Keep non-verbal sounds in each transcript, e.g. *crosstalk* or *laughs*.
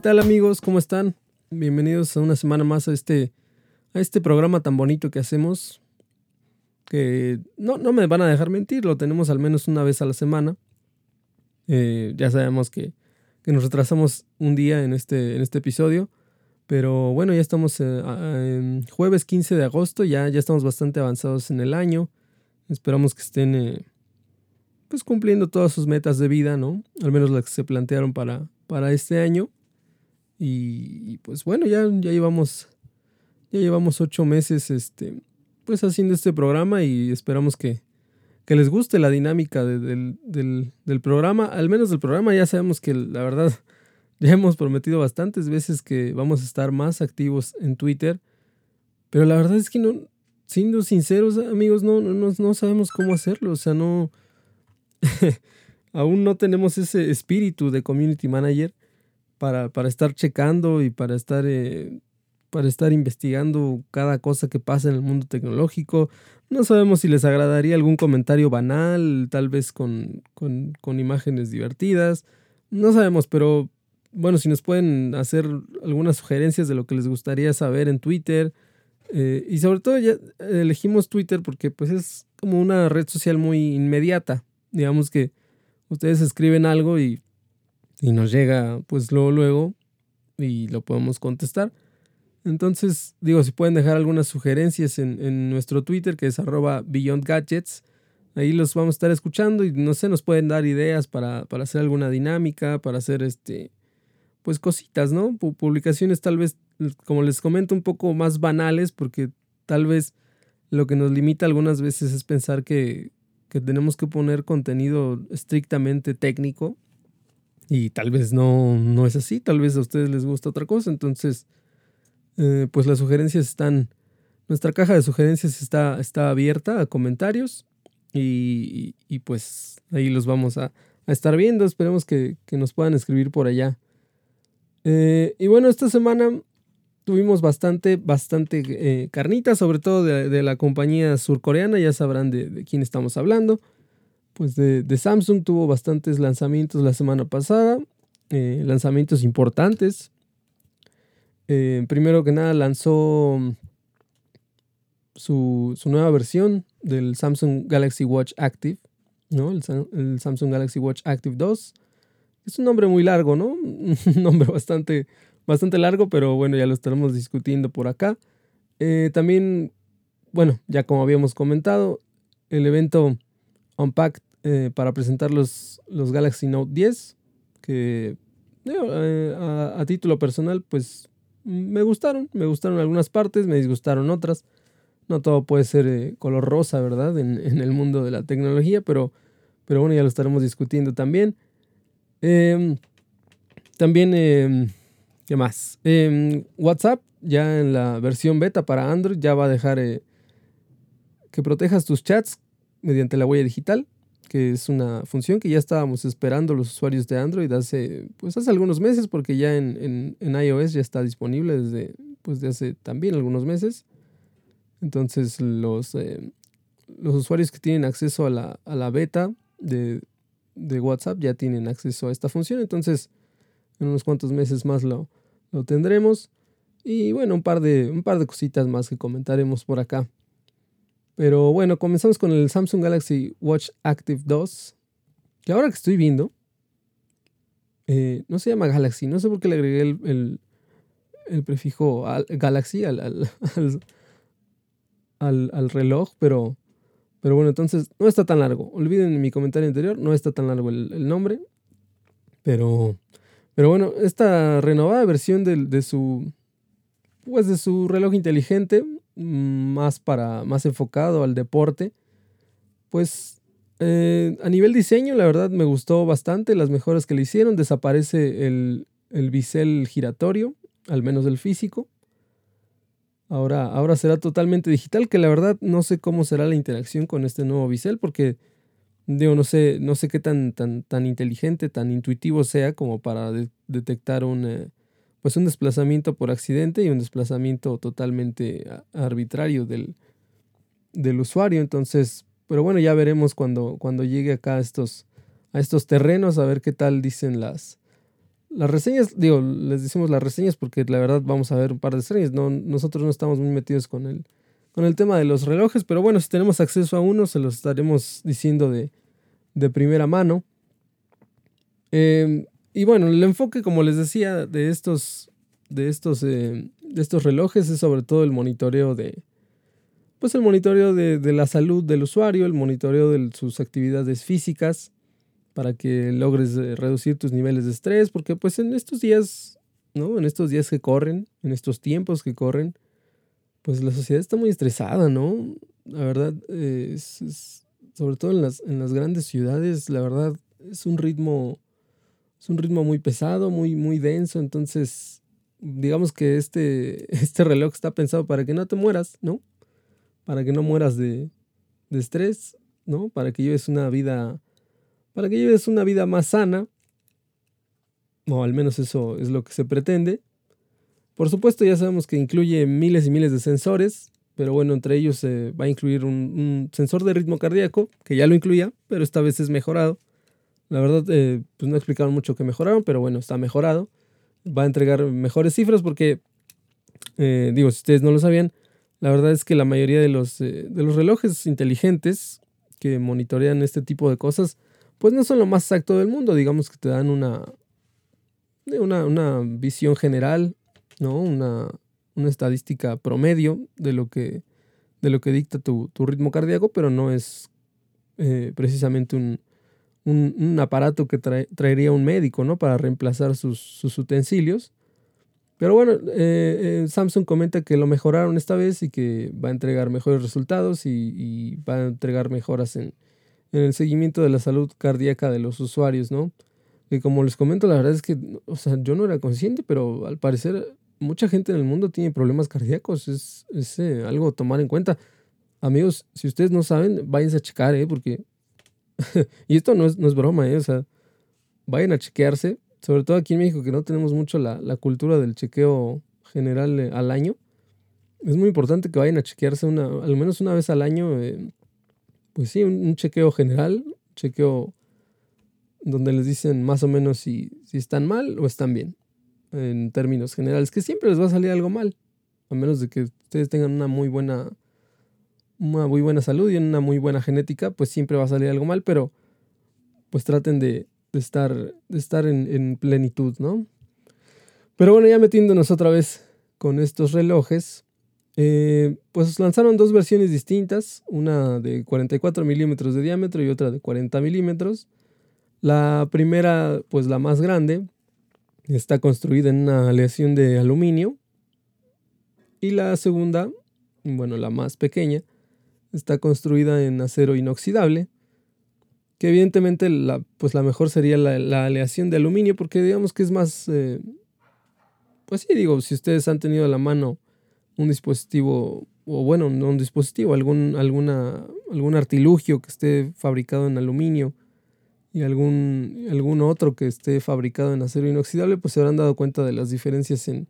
¿Qué tal amigos? ¿Cómo están? Bienvenidos a una semana más a este, a este programa tan bonito que hacemos. Que no, no me van a dejar mentir, lo tenemos al menos una vez a la semana. Eh, ya sabemos que, que, nos retrasamos un día en este, en este episodio. Pero bueno, ya estamos eh, en jueves 15 de agosto, ya, ya estamos bastante avanzados en el año. Esperamos que estén eh, pues cumpliendo todas sus metas de vida, ¿no? Al menos las que se plantearon para, para este año. Y, pues bueno, ya, ya llevamos ya llevamos ocho meses este, pues haciendo este programa y esperamos que, que les guste la dinámica del, del, programa. Al menos del programa ya sabemos que la verdad *laughs* ya hemos prometido bastantes veces que vamos a estar más activos en Twitter. Pero la verdad es que no, siendo sinceros amigos, no, no, no sabemos cómo hacerlo. O sea, no... *laughs* aún no tenemos ese espíritu de community manager para, para estar checando y para estar, eh, para estar investigando cada cosa que pasa en el mundo tecnológico. No sabemos si les agradaría algún comentario banal, tal vez con, con, imágenes divertidas. No sabemos, pero bueno, si nos pueden hacer algunas sugerencias de lo que les gustaría saber en Twitter. Eh, y sobre todo elegimos Twitter porque pues es como una red social muy inmediata digamos que ustedes escriben algo y, y nos llega pues luego, luego y lo podemos contestar. Entonces, digo, si pueden dejar algunas sugerencias en, en nuestro Twitter, que es arroba Beyond Gadgets, ahí los vamos a estar escuchando y no sé, nos pueden dar ideas para, para hacer alguna dinámica, para hacer este, pues cositas, ¿no? Publicaciones tal vez, como les comento, un poco más banales, porque tal vez lo que nos limita algunas veces es pensar que, que tenemos que poner contenido estrictamente técnico y tal vez no, no es así, tal vez a ustedes les gusta otra cosa, entonces eh, pues las sugerencias están, nuestra caja de sugerencias está, está abierta a comentarios y, y, pues ahí los vamos a, a estar viendo, esperemos que, que, nos puedan escribir por allá. Eh, y bueno, esta semana tuvimos bastante, bastante eh, carnita, sobre todo de, la compañía surcoreana, ya sabrán de, quién estamos hablando. Pues de, Samsung tuvo bastantes lanzamientos la semana pasada, eh, lanzamientos importantes. Eh, primero que nada lanzó su, nueva versión del Samsung Galaxy Watch Active, ¿no? El, el Samsung Galaxy Watch Active 2. Es un nombre muy largo, ¿no? *laughs* Un nombre bastante bastante largo, pero bueno, ya lo estaremos discutiendo por acá. Eh, también, bueno, ya como habíamos comentado, el evento Unpacked eh, para presentar los, los, Galaxy Note 10, que eh, a, título personal, pues me gustaron, me gustaron algunas partes, me disgustaron otras. No todo puede ser color rosa, ¿verdad? En, en, el mundo de la tecnología, pero, pero bueno, ya lo estaremos discutiendo también. Em, también em, ¿Qué más? Em, WhatsApp, ya en la versión beta para Android, ya va a dejar eh, que protejas tus chats mediante la huella digital, que es una función que ya estábamos esperando los usuarios de Android hace, pues hace algunos meses, porque ya en, iOS ya está disponible desde, pues de hace también algunos meses. Entonces los, eh, los usuarios que tienen acceso a la, a la beta de, de WhatsApp ya tienen acceso a esta función. Entonces en unos cuantos meses más lo, lo tendremos. Y bueno, un par, de, un par de cositas más que comentaremos por acá. Pero bueno, comenzamos con el Samsung Galaxy Watch Active 2. Que ahora que estoy viendo, eh, no se llama Galaxy, no sé por qué le agregué el, el, prefijo Galaxy *laughs* al, al, al, reloj, pero, pero bueno, entonces no está tan largo. Olviden mi comentario anterior, no está tan largo el, el nombre. Pero pero bueno, esta renovada versión de, su pues de su reloj inteligente, más para más enfocado al deporte, pues eh, a nivel diseño la verdad me gustó bastante las mejoras que le hicieron, desaparece el, el bisel giratorio, al menos el físico. Ahora, ahora será totalmente digital, que la verdad no sé cómo será la interacción con este nuevo bisel, porque Digo, no sé, no sé qué tan, tan, tan inteligente, tan intuitivo sea como para detectar un, eh, pues un desplazamiento por accidente y un desplazamiento totalmente arbitrario del, del usuario. Entonces, pero bueno, ya veremos cuando, cuando llegue acá a estos, a estos terrenos, a ver qué tal dicen las, las reseñas, digo, les decimos las reseñas porque la verdad vamos a ver un par de reseñas. No, nosotros no estamos muy metidos con el, con el tema de los relojes, pero bueno, si tenemos acceso a uno, se los estaremos diciendo de, de primera mano. Em, y bueno, el enfoque, como les decía, de estos, de estos, eh, de estos relojes es sobre todo el monitoreo de, pues el monitoreo de, de la salud del usuario, el monitoreo de sus actividades físicas, para que logres eh, reducir tus niveles de estrés, porque pues en estos días, ¿no? En estos días que corren, en estos tiempos que corren, pues la sociedad está muy estresada, ¿no? La verdad, eh, es, sobre todo en las, en las grandes ciudades, la verdad, es un ritmo, es un ritmo muy pesado, muy, muy denso, entonces, digamos que este, *laughs* este reloj está pensado para que no te mueras, ¿no? Para que no mueras de, de estrés, ¿no? Para que lleves una vida para que lleves una vida más sana, o al menos eso es lo que se pretende. Por supuesto ya sabemos que incluye miles y miles de sensores, pero bueno, entre ellos va a incluir un, sensor de ritmo cardíaco, que ya lo incluía, pero esta vez es mejorado. La verdad, eh, pues no explicaron mucho que mejoraron, pero bueno, está mejorado. Va a entregar mejores cifras porque, eh, digo, si ustedes no lo sabían, la verdad es que la mayoría de los, eh, de los relojes inteligentes que monitorean este tipo de cosas pues no son lo más exacto del mundo, digamos que te dan una, una, una visión general, ¿no? Una, una, estadística promedio de lo que, de lo que dicta tu, tu ritmo cardíaco, pero no es eh, precisamente un, un, un, aparato que traería un médico, ¿no? Para reemplazar sus, utensilios. Pero bueno, eh, eh, Samsung comenta que lo mejoraron esta vez y que va a entregar mejores resultados y, va a entregar mejoras en, en el seguimiento de la salud cardíaca de los usuarios, ¿no? Que como les comento, la verdad es que, o sea, yo no era consciente, pero al parecer mucha gente en el mundo tiene problemas cardíacos. Es, eh, algo a tomar en cuenta. Amigos, si ustedes no saben, váyanse a checar, ¿eh? Porque... *laughs* y esto no es, no es broma, ¿eh? Vayan a chequearse. Sobre todo aquí en México, que no tenemos mucho la, la cultura del chequeo general eh, al año. Es muy importante que vayan a chequearse una, al menos una vez al año. Eh, pues sí, un, chequeo general, chequeo donde les dicen más o menos si, si están mal o están bien, en términos generales, que siempre les va a salir algo mal, a menos de que ustedes tengan una muy buena, una muy buena salud y una muy buena genética, pues siempre va a salir algo mal, pero pues traten de, estar, de estar en, en plenitud, ¿no? Pero bueno, ya metiéndonos otra vez con estos relojes, eh, pues lanzaron dos versiones distintas, una de 44 milímetros de diámetro y otra de 40 milímetros. La primera, pues la más grande, está construida en una aleación de aluminio. Y la segunda, bueno, la más pequeña, está construida en acero inoxidable. Que evidentemente la, pues la mejor sería la, aleación de aluminio porque digamos que es más... Eh, pues sí, digo, si ustedes han tenido a la mano un dispositivo, o bueno, no un dispositivo, algún, alguna, algún artilugio que esté fabricado en aluminio y algún, algún otro que esté fabricado en acero inoxidable, pues se habrán dado cuenta de las diferencias en,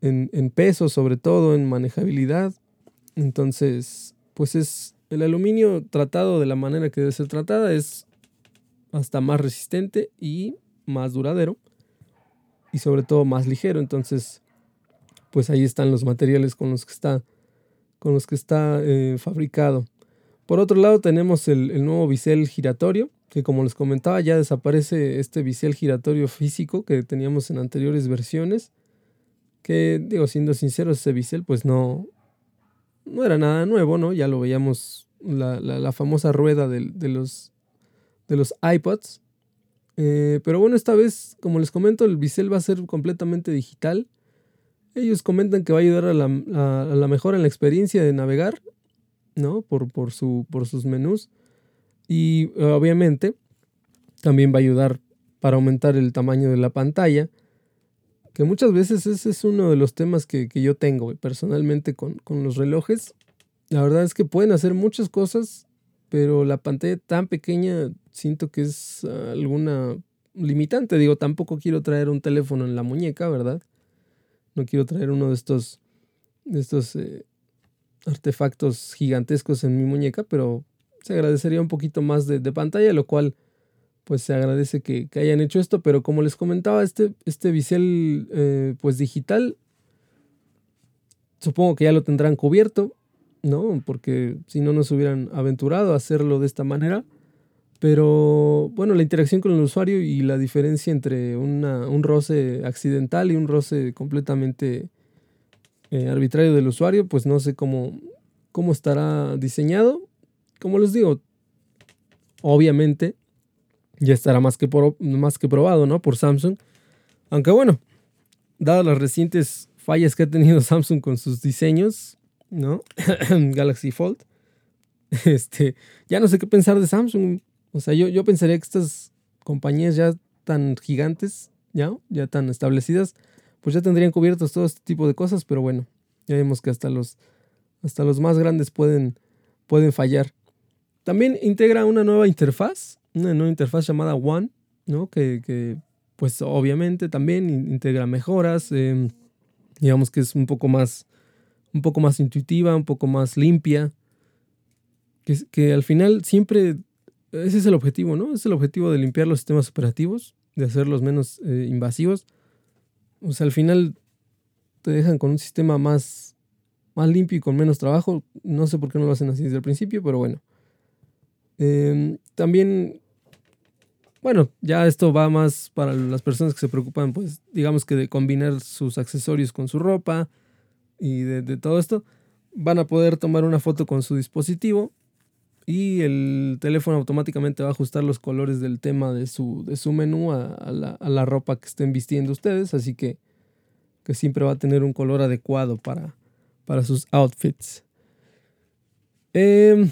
en, en peso, sobre todo en manejabilidad. Entonces, pues es el aluminio tratado de la manera que debe ser tratada, es hasta más resistente y más duradero y sobre todo más ligero. Entonces, pues ahí están los materiales con los que está, con los que está eh, fabricado. Por otro lado tenemos el, nuevo bisel giratorio, que como les comentaba ya desaparece este bisel giratorio físico que teníamos en anteriores versiones, que digo, siendo sinceros, ese bisel pues no, no era nada nuevo, ¿no? Ya lo veíamos, la, famosa rueda de, los, de los iPods. Eh, pero bueno, esta vez, como les comento, el bisel va a ser completamente digital. Ellos comentan que va a ayudar a la, a, mejora en la experiencia de navegar, ¿no? Por, por, su, por sus menús. Y obviamente también va a ayudar para aumentar el tamaño de la pantalla, que muchas veces ese es uno de los temas que, yo tengo personalmente con, con, los relojes. La verdad es que pueden hacer muchas cosas, pero la pantalla tan pequeña siento que es alguna limitante. Digo, tampoco quiero traer un teléfono en la muñeca, ¿verdad? no quiero traer uno de estos, de estos eh, artefactos gigantescos en mi muñeca, pero se agradecería un poquito más de, pantalla, lo cual pues se agradece que, hayan hecho esto, pero como les comentaba, este, este bisel eh, pues digital, supongo que ya lo tendrán cubierto, ¿no? Porque si no nos hubieran aventurado a hacerlo de esta manera. Pero bueno, la interacción con el usuario y la diferencia entre un roce accidental y un roce completamente eh, arbitrario del usuario, pues no sé cómo, cómo estará diseñado. Como les digo, obviamente ya estará más que, más que probado, ¿no? Por Samsung. Aunque bueno, dadas las recientes fallas que ha tenido *laughs* Samsung con sus diseños, ¿no? *coughs* Galaxy Fold, *laughs* este, ya no sé qué pensar de Samsung. O sea, yo, yo pensaría que estas compañías ya tan gigantes, ya, ya tan establecidas, pues ya tendrían cubiertos todo este tipo de cosas, pero bueno, ya vemos que hasta los, hasta los más grandes pueden, pueden fallar. También integra una nueva interfaz, una nueva interfaz llamada One, ¿no? Que, pues obviamente también integra mejoras, em, digamos que es un poco más, un poco más intuitiva, un poco más limpia, que, que al final siempre, ese es el objetivo, ¿no? Es el objetivo de limpiar los sistemas operativos, de hacerlos menos eh, invasivos. O sea, al final te dejan con un sistema más, más limpio y con menos trabajo. No sé por qué no lo hacen así desde el principio, pero bueno. Em, también, bueno, ya esto va más para las personas que se preocupan, pues, digamos que de combinar sus accesorios con su ropa y de, todo esto. Van a poder tomar una foto con su dispositivo y el teléfono automáticamente va a ajustar los colores del tema de su, de su menú a, la, ropa que estén vistiendo ustedes, así que, que siempre va a tener un color adecuado para, para sus outfits. Eh,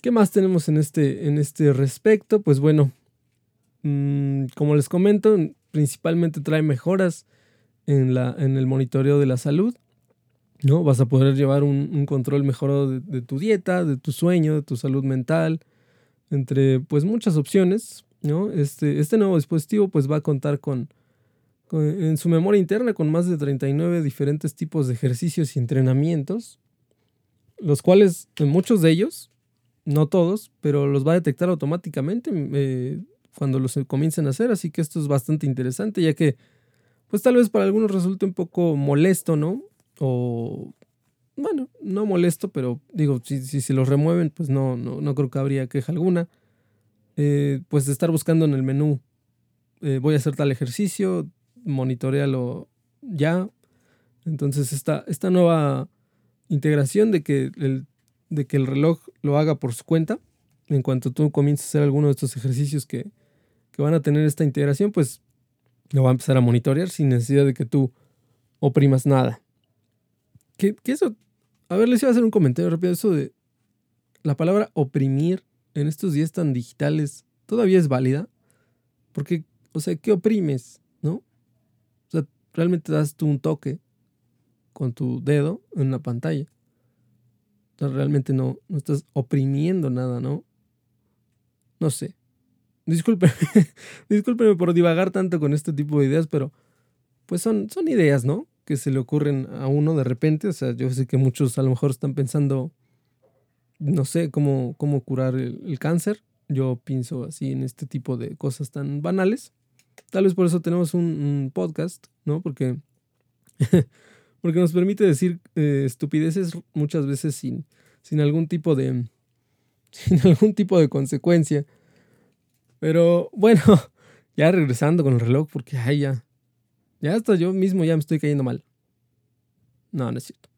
¿Qué más tenemos en este, en este respecto? Pues bueno, mm, como les comento, principalmente trae mejoras en, la, en el monitoreo de la salud. ¿no? Vas a poder llevar un, control mejorado de, tu dieta, de tu sueño, de tu salud mental, entre pues muchas opciones. ¿no? Este, este nuevo dispositivo pues va a contar con, con, en su memoria interna con más de 39 diferentes tipos de ejercicios y entrenamientos, los cuales en muchos de ellos no todos, pero los va a detectar automáticamente eh, cuando los comiencen a hacer, así que esto es bastante interesante, ya que pues tal vez para algunos resulte un poco molesto, ¿no? O bueno, no molesto, pero digo, si, si los remueven, pues no, no, no creo que habría queja alguna. Eh, pues estar buscando en el menú, eh, voy a hacer tal ejercicio, monitorealo ya. Entonces esta, esta nueva integración de que el de que el reloj lo haga por su cuenta. En cuanto tú comiences a hacer alguno de estos ejercicios que, van a tener esta integración, pues lo va a empezar a monitorear sin necesidad de que tú oprimas nada. ¿Qué eso? A ver, les iba a hacer un comentario rápido. Eso de la palabra oprimir en estos días tan digitales todavía es válida. Porque, o sea, ¿qué oprimes? ¿No? O sea, realmente das tú un toque con tu dedo en la pantalla realmente no, no estás oprimiendo nada, ¿no? No sé. Discúlpeme, *laughs* discúlpeme por divagar tanto con este tipo de ideas, pero pues son, son ideas, ¿no? Que se le ocurren a uno de repente. O sea, yo sé que muchos a lo mejor están pensando, no sé, cómo, cómo curar el, cáncer. Yo pienso así en este tipo de cosas tan banales. Tal vez por eso tenemos un podcast, ¿no? Porque *laughs* porque nos permite decir eh, estupideces muchas veces sin, sin algún tipo de *laughs* sin algún tipo de consecuencia. Pero bueno, *laughs* ya regresando con el reloj, porque ay, ya, ya hasta yo mismo ya me estoy cayendo mal. No, no es cierto.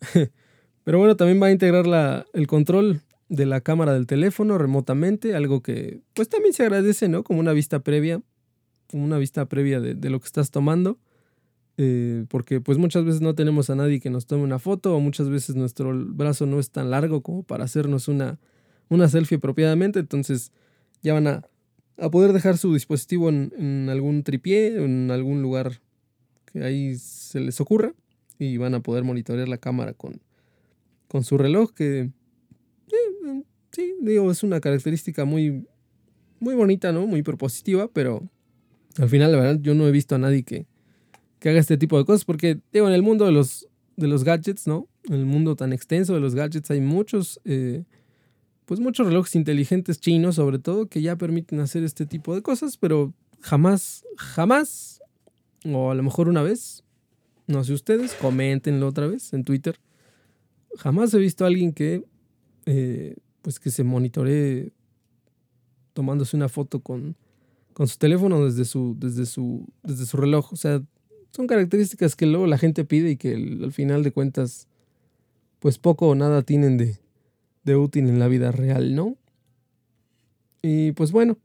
*laughs* Pero bueno, también va a integrar la, el control de la cámara del teléfono remotamente, algo que pues también se agradece, ¿no? Como una vista previa, una vista previa de, de lo que estás tomando. Eh, porque pues muchas veces no tenemos a nadie que nos tome una foto o muchas veces nuestro brazo no es tan largo como para hacernos una, una selfie apropiadamente, entonces ya van a, a poder dejar su dispositivo en, algún tripié, en algún lugar que ahí se les ocurra y van a poder monitorear la cámara con, con su reloj que eh, sí, digo, es una característica muy, muy bonita, ¿no? Muy propositiva, pero al final la verdad yo no he visto a nadie que que haga este tipo de cosas, porque digo, en el mundo de los, de los gadgets, ¿no? En el mundo tan extenso de los gadgets hay muchos, eh, pues muchos relojes inteligentes chinos sobre todo que ya permiten hacer este tipo de cosas, pero jamás, jamás, o a lo mejor una vez, no sé ustedes, coméntenlo otra vez en Twitter. Jamás he visto a alguien que, eh, pues que se monitoree tomándose una foto con, con su teléfono desde su, desde, su, desde su reloj. O sea, son características que luego la gente pide y que al final de cuentas, pues poco o nada tienen de, de útil en la vida real, ¿no? Y pues bueno,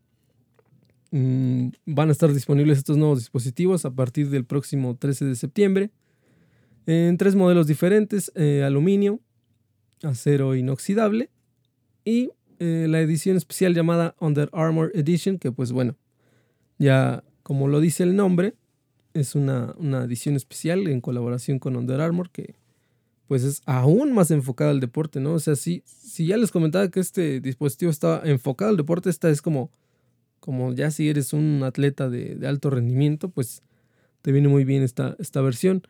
mm, van a estar disponibles estos nuevos dispositivos a partir del próximo 13 de septiembre en tres modelos diferentes, eh, aluminio, acero inoxidable y eh, la edición especial llamada Under Armour Edition, que pues bueno, ya como lo dice el nombre, es una, una edición especial en colaboración con Under Armour que pues es aún más enfocada al deporte, ¿no? O sea, si, si ya les comentaba que este dispositivo estaba enfocado al deporte, esta es como, como ya si eres un atleta de, alto rendimiento, pues te viene muy bien esta, esta versión.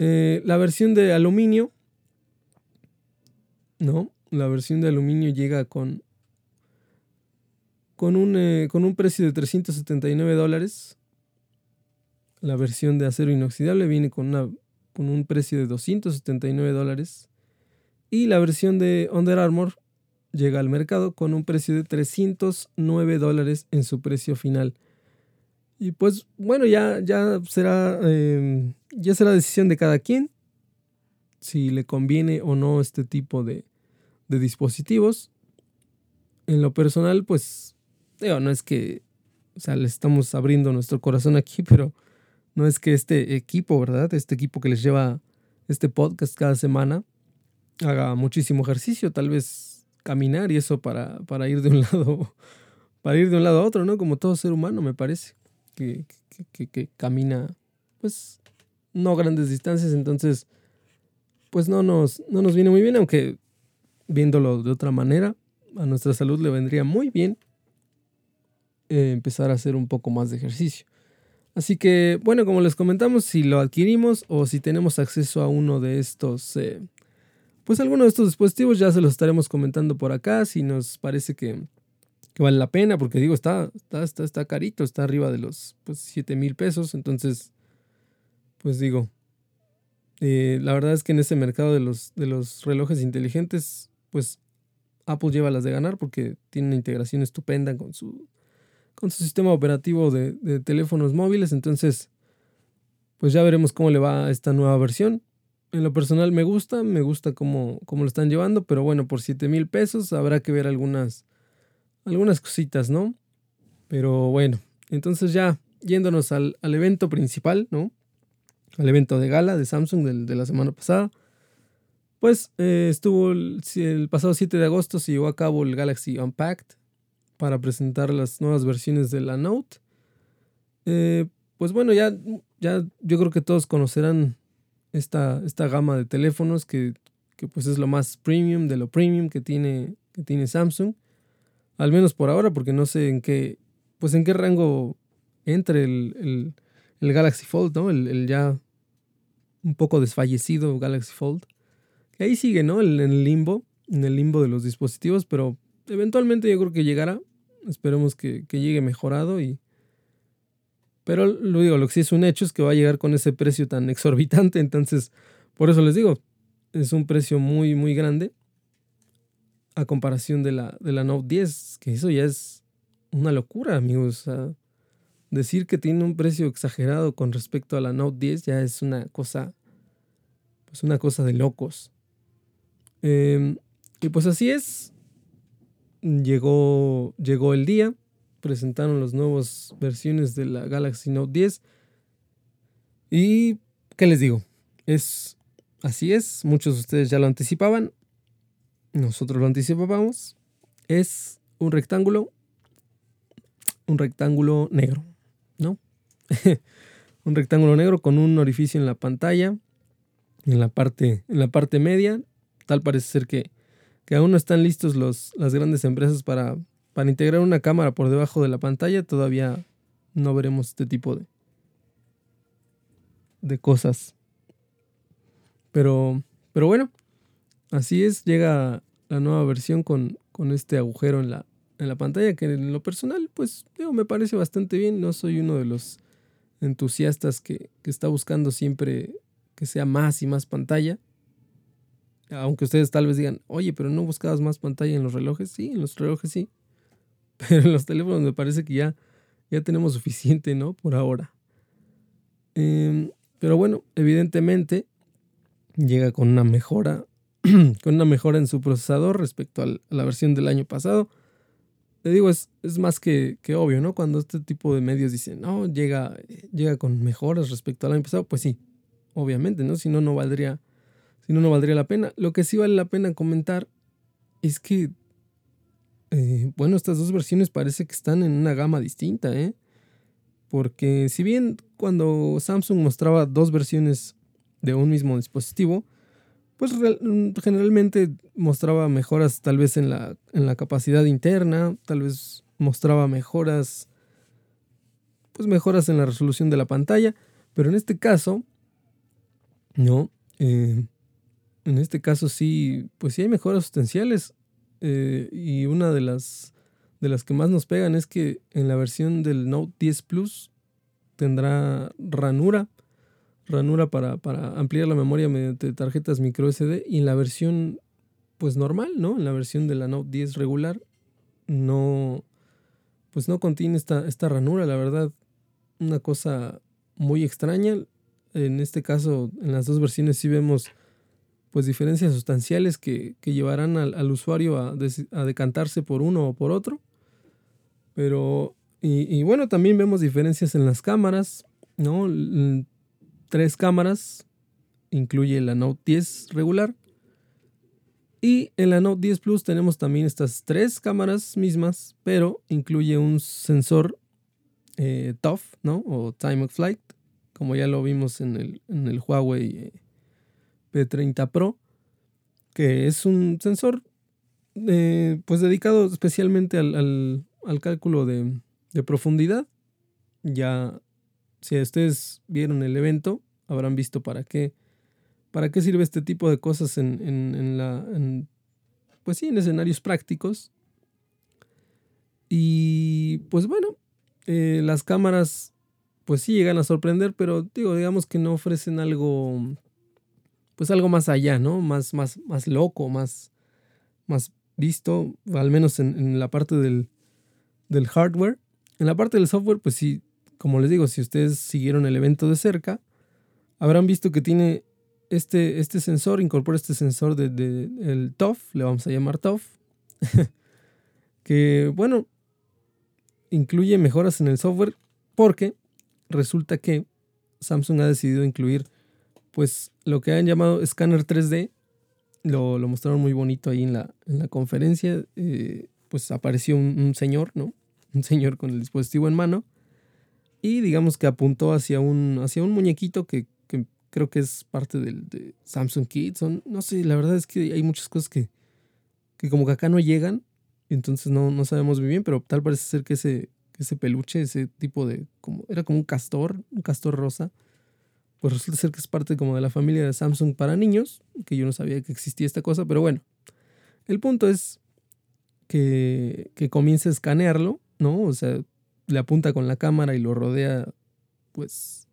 Eh, la versión de aluminio, ¿no? La versión de aluminio llega con, con, un, eh, con un precio de 379 dólares. La versión de acero inoxidable viene con una con un precio de 279 dólares. Y la versión de Under Armour llega al mercado con un precio de 309 dólares en su precio final. Y pues bueno, ya, ya, será, em, ya será decisión de cada quien si le conviene o no este tipo de, de dispositivos. En lo personal, pues, no es que, o sea, le estamos abriendo nuestro corazón aquí, pero no es que este equipo, ¿verdad? Este equipo que les lleva este podcast cada semana haga muchísimo ejercicio, tal vez caminar y eso para, para ir de un *laughs* lado, para ir de un lado a otro, ¿no? Como todo ser humano, me parece, que, que, camina, pues, no grandes distancias, entonces, pues no nos, no nos viene muy bien, aunque viéndolo de otra manera, a nuestra salud le vendría muy bien eh, empezar a hacer un poco más de ejercicio. Así que, bueno, como les comentamos, si lo adquirimos o si tenemos acceso a uno de estos, eh, pues alguno de estos dispositivos, ya se los estaremos comentando por acá, si nos parece que, vale la pena, porque digo, está, está, está, carito, está arriba de los pues, 7 mil pesos, entonces, pues digo, eh, la verdad es que en ese mercado de los, de los relojes inteligentes, pues Apple lleva las de ganar porque tiene una integración estupenda con su con su sistema operativo de, teléfonos móviles. Entonces, pues ya veremos cómo le va a esta nueva versión. En lo personal me gusta, me gusta cómo, cómo lo están llevando, pero bueno, por 7 mil pesos habrá que ver algunas, algunas cositas, ¿no? Pero bueno, entonces ya yéndonos al, evento principal, ¿no? Al evento de gala de Samsung de la semana pasada. Pues eh, estuvo el, el, pasado 7 de agosto, se llevó a cabo el Galaxy Unpacked, para presentar las nuevas versiones de la Note. Eh, pues bueno, ya, ya yo creo que todos conocerán esta, esta gama de teléfonos que, pues es lo más premium de lo premium que tiene, que tiene Samsung. Al menos por ahora, porque no sé en qué, pues en qué rango entre el, Galaxy Fold, ¿no? El, ya un poco desfallecido Galaxy Fold. Que ahí sigue, ¿no? En el limbo, en el limbo de los dispositivos, pero eventualmente yo creo que llegará. Esperemos que, llegue mejorado y... Pero lo digo, lo que sí es un hecho es que va a llegar con ese precio tan *laughs* exorbitante. Entonces, por eso les digo, es un precio muy, muy grande a comparación de la, de la Note 10, que eso ya es una locura, amigos. decir que tiene un precio exagerado con respecto a la Note 10 ya es una cosa, pues una cosa de locos. Em, y pues así es, llegó, llegó el día, presentaron las nuevas versiones de la Galaxy Note 10. Y, ¿qué les digo? Es, así es, muchos de ustedes ya lo anticipaban, nosotros lo anticipábamos. Es un rectángulo, un rectángulo negro, ¿no? *laughs* un rectángulo negro con un orificio en la pantalla, en la parte, en la parte media. Tal parece ser que que aún no están listos los, las grandes empresas para, para integrar una cámara por debajo de la pantalla, todavía no veremos este tipo de, de cosas. Pero, pero bueno, así es, llega la nueva versión con, con este agujero en la, en la pantalla, que en lo personal, pues digo, me parece bastante bien. No soy uno de los entusiastas que, que está buscando siempre que sea más y más pantalla. Aunque ustedes tal vez digan, oye, pero no buscabas más pantalla en los relojes. Sí, en los relojes sí. *laughs* Pero en los teléfonos me parece que ya, ya tenemos suficiente, ¿no? Por ahora. Em, pero bueno, evidentemente llega con una mejora, *clears throat* con una mejora en su procesador respecto a la versión del año pasado. Le digo, es, es más que, que, obvio, ¿no? Cuando este tipo de medios dicen, no, llega, llega con mejoras respecto al año pasado, pues sí, obviamente, ¿no? Si no, no valdría, si no, no valdría la pena. Lo que sí vale la pena comentar es que, eh, bueno, estas dos versiones parece que están en una gama distinta, ¿eh? Porque si bien cuando Samsung mostraba dos versiones de un mismo dispositivo, pues generalmente mostraba mejoras tal vez en la, en la capacidad interna, tal vez mostraba mejoras, pues mejoras en la resolución de la pantalla, pero en este caso, no, eh, en este caso sí, pues sí hay mejoras sustanciales eh, y una de las, de las que más nos pegan es que en la versión del Note 10 Plus tendrá ranura ranura para, para ampliar la memoria mediante tarjetas micro SD y en la versión pues normal, ¿no? En la versión de la Note 10 regular no pues no contiene esta, esta ranura, la verdad, una cosa muy extraña. En este caso, en las dos versiones sí vemos pues diferencias sustanciales que, que llevarán al, usuario a, a, decantarse por uno o por otro. Pero, y, y, bueno, también vemos diferencias en las cámaras, ¿no? tres cámaras, incluye la Note 10 regular. Y en la Note 10 Plus tenemos también estas tres cámaras mismas, pero incluye un sensor eh, TOF, ¿no? O Time of Flight, como ya lo vimos en el, en el Huawei eh, P30 Pro, que es un sensor eh, pues dedicado especialmente al, al, cálculo de, de profundidad. Ya si ustedes vieron el evento, habrán visto para qué, para qué sirve este tipo de cosas en, en, la, pues sí, en escenarios prácticos. Y pues bueno, eh, las cámaras pues sí llegan a sorprender, pero digo, digamos que no ofrecen algo, pues algo más allá, ¿no? Más, más, más loco, más, más visto, al menos en, la parte del, del hardware. En la parte del software, pues sí, como les digo, si ustedes siguieron el evento de cerca, habrán visto que tiene este, este sensor, incorpora este sensor del de, el TOF, le vamos a llamar TOF, *laughs* que bueno, incluye mejoras en el software porque resulta que Samsung ha decidido incluir pues lo que han llamado escáner 3D, lo, lo, mostraron muy bonito ahí en la, en la conferencia, eh, pues apareció un, señor, ¿no? Un señor con el dispositivo en mano y digamos que apuntó hacia un, hacia un muñequito que, que creo que es parte del, de Samsung Kids. No sé, la verdad es que hay muchas cosas que, que como que acá no llegan. Entonces no, no sabemos muy bien, pero tal parece ser que ese, que ese peluche, ese tipo de... Como, era como un castor, un castor rosa. Pues resulta ser que es parte como de la familia de Samsung para niños, que yo no sabía que existía esta cosa, pero bueno. El punto es que, que comience a escanearlo, ¿no? O sea, le apunta con la cámara y lo rodea pues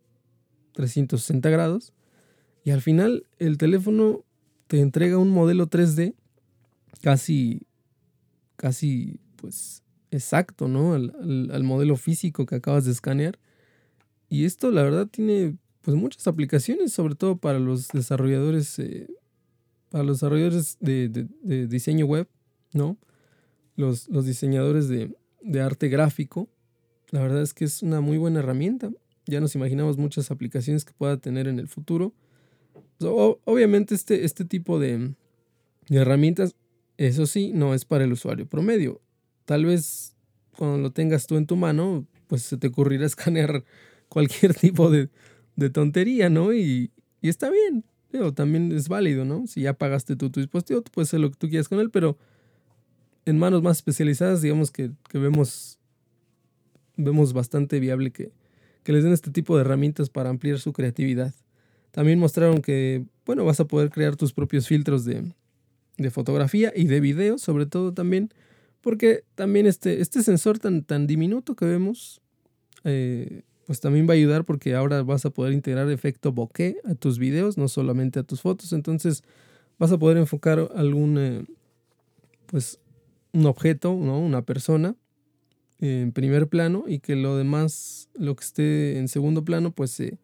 360 grados. Y al final el teléfono te entrega un modelo 3D casi, casi pues exacto, ¿no? Al, modelo físico que acabas de escanear. Y esto la verdad tiene pues muchas aplicaciones, sobre todo para los desarrolladores, eh, para los desarrolladores de, de, diseño web, ¿no? Los, los diseñadores de, de arte gráfico la verdad es que es una muy buena herramienta. Ya nos imaginamos muchas aplicaciones que pueda tener en el futuro. obviamente este, este tipo de, herramientas, eso sí, no es para el usuario promedio. Tal vez cuando lo tengas tú en tu mano, pues se te ocurrirá *laughs* escanear cualquier tipo de, tontería, ¿no? Y, está bien, pero también es válido, ¿no? Si ya pagaste tú tu dispositivo, tú puedes hacer lo que tú quieras con él, pero en manos más especializadas, digamos que, que vemos vemos bastante viable que, les den este tipo de herramientas para ampliar su creatividad. También mostraron que, bueno, vas a poder crear tus propios filtros de, de fotografía y de video, sobre todo también, porque también este, este sensor tan, tan diminuto que vemos, eh, pues también va a ayudar porque ahora vas a poder integrar efecto bokeh a tus videos, no solamente a tus fotos, entonces vas a poder enfocar algún, eh, pues, un objeto, ¿no? Una persona en primer plano y que lo demás, lo que esté en segundo plano, pues se,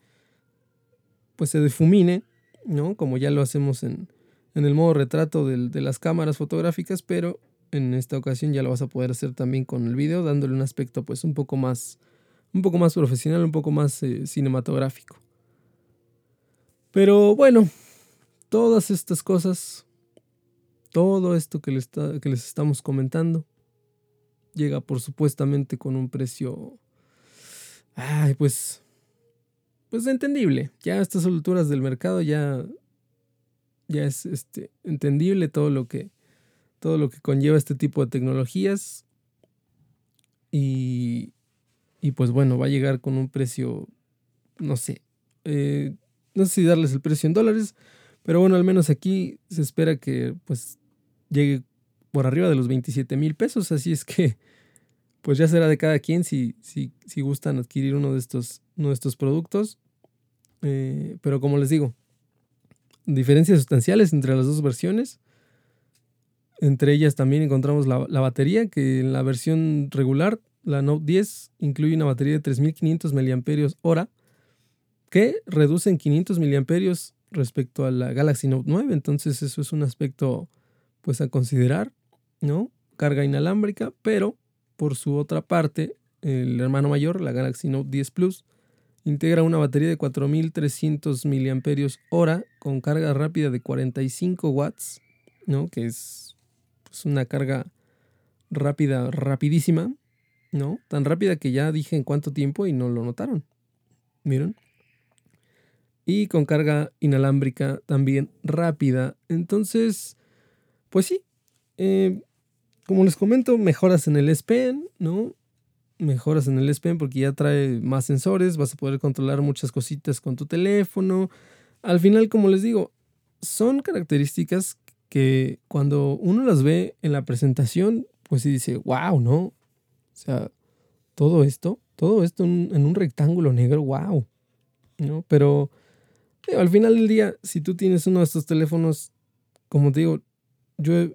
pues se difumine, ¿no? Como ya lo hacemos en, en el modo retrato de las cámaras fotográficas, pero en esta ocasión ya lo vas a poder hacer también con el video, dándole un aspecto pues un poco más, un poco más profesional, un poco más eh, cinematográfico. Pero bueno, todas estas cosas, todo esto que les, que les estamos comentando, llega por supuestamente con un precio, ay, pues, pues entendible. Ya a estas alturas del mercado ya ya es este, entendible todo lo que todo lo que conlleva este tipo de tecnologías y, y pues bueno, va a llegar con un precio, no sé, eh, no sé si darles el precio en dólares, pero bueno, al menos aquí se espera que pues llegue por arriba de los 27 mil pesos, así es que pues ya será de cada quien si, si, si gustan adquirir uno de estos, uno productos. Eh, pero como les digo, diferencias sustanciales entre las dos versiones. Entre ellas también encontramos la, batería, que en la versión regular, la Note 10, incluye una batería de 3500 mAh, que reduce en 500 mAh respecto a la Galaxy Note 9. Entonces, eso es un aspecto pues a considerar, ¿no? Carga inalámbrica, pero por su otra parte, el hermano mayor, la Galaxy Note 10 Plus, Integra una batería de 4300 mAh con carga rápida de 45 watts, ¿no? Que es pues, una carga rápida, rapidísima, ¿no? Tan rápida que ya dije en cuánto tiempo y no lo notaron. ¿Miren? Y con carga inalámbrica también rápida. Entonces, pues sí. Eh, como les comento, mejoras en el S Pen, ¿no? mejoras en el S Pen porque ya trae más sensores, vas a poder controlar muchas cositas con tu teléfono. Al final, como les digo, son características que cuando uno las ve en la presentación, pues sí dice, wow, ¿no? O sea, todo esto, todo esto en, un rectángulo negro, wow, ¿no? Pero al final del día, si tú tienes uno de estos teléfonos, como te digo, yo,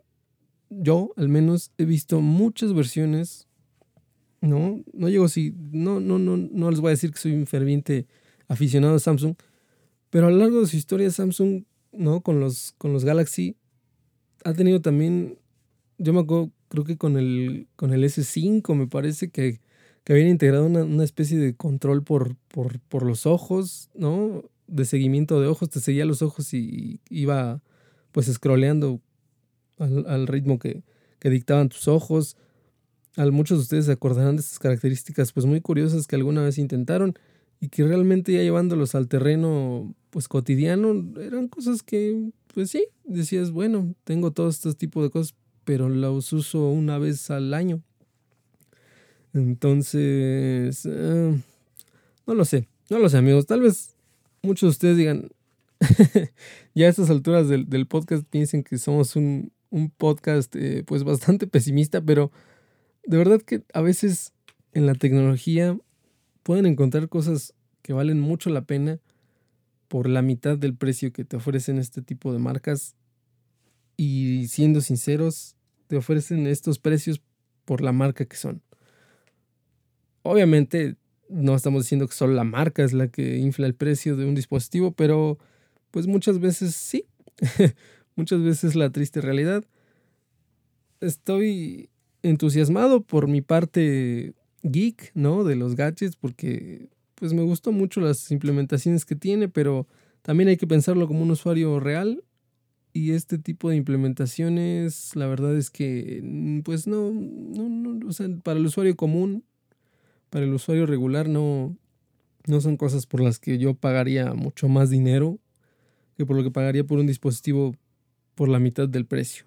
yo al menos he visto muchas versiones no, no llego así. No, no, no, no les voy a decir que soy un ferviente aficionado a Samsung. Pero a lo largo de su historia, Samsung, ¿no? Con los, con los Galaxy, ha tenido también. Yo me acuerdo, creo que con el, con el S5, me parece que, que habían integrado una, especie de control por, por, por, los ojos, ¿no? De seguimiento de ojos. Te seguía los ojos y iba, pues, scrolleando al, al ritmo que, que dictaban tus ojos muchos de ustedes se acordarán de estas características pues muy curiosas que alguna vez intentaron y que realmente ya llevándolos al terreno pues cotidiano eran cosas que pues sí, decías, bueno, tengo todo este tipo de cosas, pero los uso una vez al año. Entonces, eh, no lo sé, no lo sé amigos, tal vez muchos de ustedes digan, *laughs* ya a estas alturas del, podcast piensen que somos un, podcast eh, pues bastante *laughs* pesimista, pero de verdad que a veces en la tecnología pueden encontrar cosas que valen mucho la pena por la mitad del precio que te ofrecen este tipo de marcas. Y siendo sinceros, te ofrecen estos precios por la marca que son. Obviamente no estamos diciendo que solo la marca es la que infla el precio de un dispositivo, pero pues muchas veces sí. *laughs* muchas veces la triste realidad. Estoy entusiasmado por mi parte geek, ¿no? De los gadgets, porque pues me gustó mucho las implementaciones que tiene, pero también hay que pensarlo como un usuario real. Y este tipo de implementaciones, la verdad es que, mm, pues no, no, no, o sea, para el usuario común, para el usuario regular, no, no son cosas por las que yo pagaría mucho más dinero que por lo que pagaría por un dispositivo por la mitad del precio.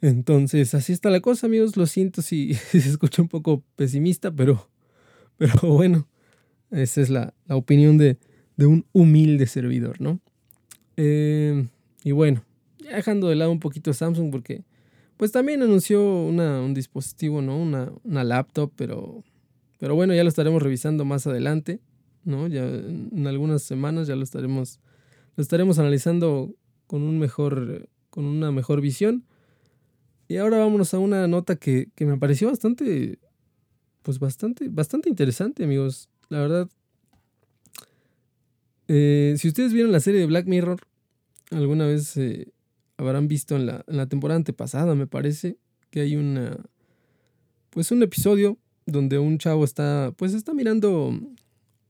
Entonces, así está la cosa, amigos. Lo siento si, *laughs* se escucha un poco pesimista, pero, *laughs* pero bueno, esa es la, opinión de, un humilde servidor, ¿no? Eh, y bueno, dejando de lado un poquito Samsung porque pues también anunció una, un dispositivo, ¿no? Una, una laptop, pero, pero bueno, ya lo estaremos revisando más adelante, ¿no? Ya en algunas semanas ya lo estaremos, lo estaremos analizando con un mejor, con una mejor visión. Y ahora vámonos a una nota que, que me pareció bastante, pues bastante, bastante interesante, amigos. La verdad, eh, si ustedes vieron la serie de Black Mirror, alguna vez eh, habrán visto en la, en la temporada antepasada, me parece, que hay una, pues un episodio donde un chavo está, pues está mirando,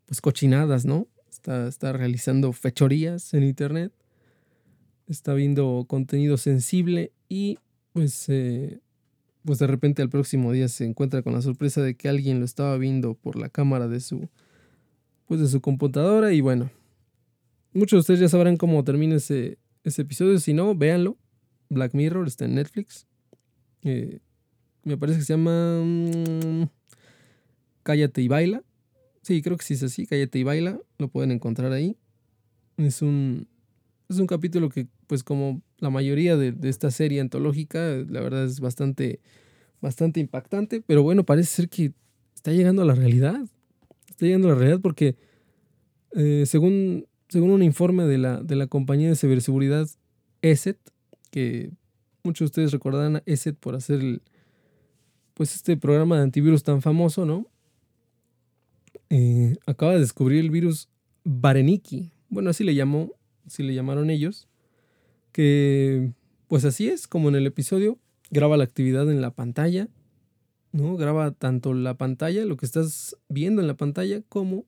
pues cochinadas, ¿no? Está, está realizando fechorías en internet, está viendo contenido sensible y pues, eh, pues de repente al próximo día se encuentra con la sorpresa de que alguien lo estaba viendo por la cámara de su, pues de su computadora y bueno, muchos de ustedes ya sabrán cómo termina ese, ese episodio. Si no, véanlo. Black Mirror está en Netflix. Eh, me parece que se llama mm, Cállate y baila. Sí, creo que sí es así. Cállate y baila. Lo pueden encontrar ahí. Es un, es un capítulo que, pues como la mayoría de, de, esta serie antológica, la verdad es bastante, bastante impactante. Pero bueno, parece ser que está llegando a la realidad. Está llegando a la realidad porque, eh, según según un informe de la, de la compañía de ciberseguridad ESET, que muchos de ustedes recordarán a ESET por hacer el, pues este programa de antivirus tan famoso, ¿no? Eh, acaba de descubrir el virus Bareniki. Bueno, así le llamó, así le llamaron ellos. Que, pues así es, como en el episodio, graba la actividad en la pantalla, ¿no? Graba tanto la pantalla, lo que estás viendo en la pantalla, como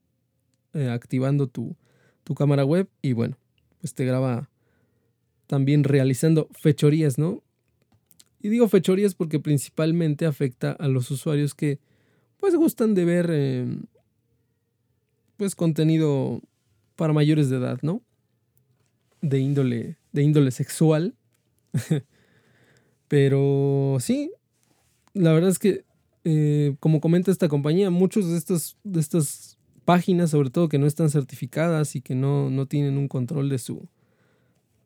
eh, activando tu, tu cámara web y bueno, pues te graba también realizando fechorías, ¿no? Y digo fechorías porque principalmente afecta a los usuarios que pues gustan de ver eh, pues contenido para mayores de edad, ¿no? De índole, de índole sexual. *laughs* Pero sí, la verdad es que, eh, como comenta esta compañía, muchos de estos, de estos páginas, sobre todo que no están certificadas y que no, no tienen un control de su,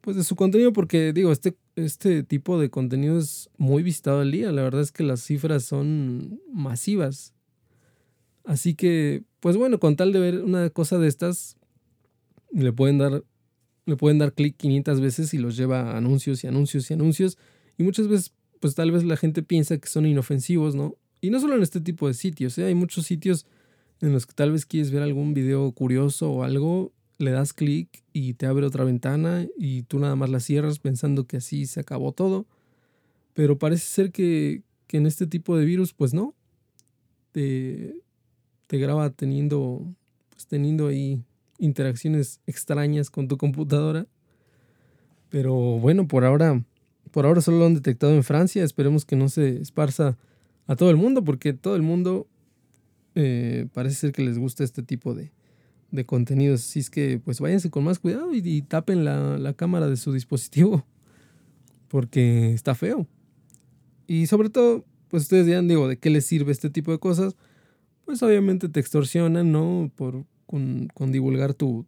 pues de su contenido, porque digo, este, este tipo de contenido es muy visitado al día. La verdad es que las cifras son masivas. Así que, pues bueno, con tal de ver una cosa de estas, le pueden dar, le pueden dar clic 500 veces y los lleva a anuncios y anuncios y anuncios. Y muchas veces, pues tal vez la gente piensa que son inofensivos, ¿no? Y no solo en este tipo de sitios, ¿eh? hay muchos sitios en los que tal vez quieres ver algún video curioso o algo, le das clic y te abre otra ventana y tú nada más la cierras pensando que así se acabó todo. Pero parece ser que, que en este tipo de virus, pues no. Te, te graba teniendo, pues teniendo ahí interacciones extrañas con tu computadora. Pero bueno, por ahora, por ahora solo lo han detectado en Francia. Esperemos que no se esparza a todo el mundo, porque todo el mundo eh, parece ser que les gusta este tipo de, de contenidos. Así es que pues váyanse con más cuidado y, tapen la, la, cámara de su dispositivo. *laughs* Porque está feo. Y sobre todo, pues ustedes dirán, digo, ¿de qué les sirve este tipo de cosas? Pues obviamente te extorsionan, ¿no? Por, con, con divulgar tu,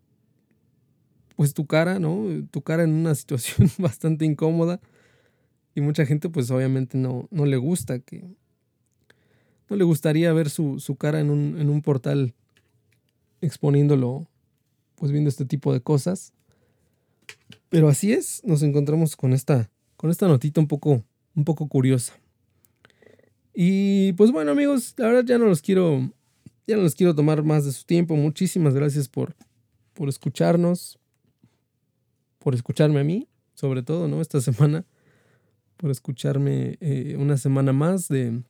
pues tu cara, ¿no? Tu cara en una *laughs* situación bastante incómoda. Y mucha gente pues obviamente no, no le gusta que, no le gustaría ver su, su cara en un, en un, portal exponiéndolo, pues viendo este tipo de cosas. Pero así es, nos encontramos con esta, con esta notita un poco, un poco curiosa. Y pues bueno amigos, la verdad ya no los quiero, ya no los quiero tomar más de su tiempo. Muchísimas gracias por, por escucharnos, por escucharme a mí, sobre todo, ¿no? Esta semana, por escucharme eh, una semana más de,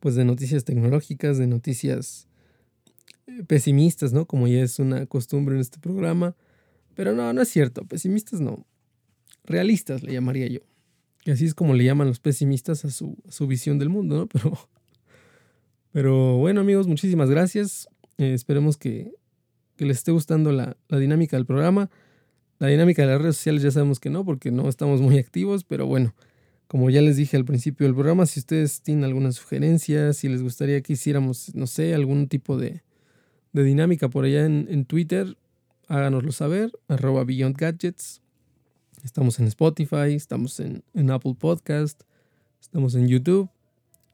pues de noticias tecnológicas, de noticias eh, pesimistas, ¿no? Como ya es una costumbre en este programa. Pero no, no es cierto, pesimistas no. Realistas le llamaría yo. Y así es como le llaman los pesimistas a su, su visión del mundo, ¿no? *laughs* Pero, pero bueno amigos, muchísimas gracias. Eh, esperemos que, que, les esté gustando la, la dinámica del programa. La dinámica de las redes sociales ya sabemos que no, porque no estamos muy activos, pero bueno, como ya les dije al principio del programa, si ustedes tienen alguna sugerencia, si les gustaría que hiciéramos, no sé, algún tipo de, dinámica por allá en, Twitter, háganoslo saber, arroba Beyond Gadgets. Estamos en Spotify, estamos en, Apple Podcast, estamos en YouTube,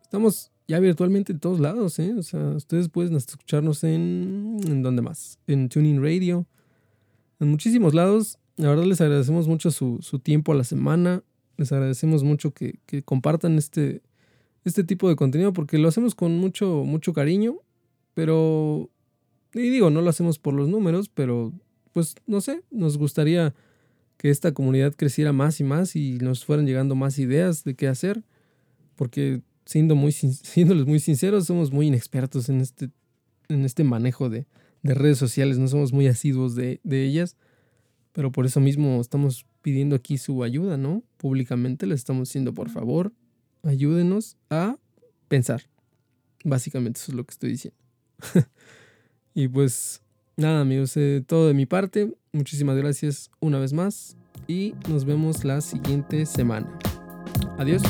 estamos ya virtualmente en todos lados, ¿eh? O sea, ustedes pueden escucharnos en, ¿en dónde más? En Tuning Radio, en muchísimos lados. La verdad les agradecemos mucho su, tiempo a la semana. Les agradecemos mucho que, que, compartan este, este tipo de contenido porque lo hacemos con mucho, mucho cariño. Pero, y digo, no lo hacemos por los números, pero pues no sé, nos gustaría que esta comunidad creciera más y más y nos fueran llegando más ideas de qué hacer, porque siendo muy, *laughs* muy sinceros, somos muy inexpertos en este, en este manejo de, de redes sociales, no somos muy asiduos de, de, ellas, pero por eso mismo estamos pidiendo aquí su ayuda, ¿no? Públicamente les estamos diciendo, por favor, ayúdenos a pensar. Básicamente eso es lo que estoy diciendo. *laughs* y pues nada amigos, eh, todo de mi parte. Muchísimas gracias una vez más y nos vemos la siguiente semana. Adiós.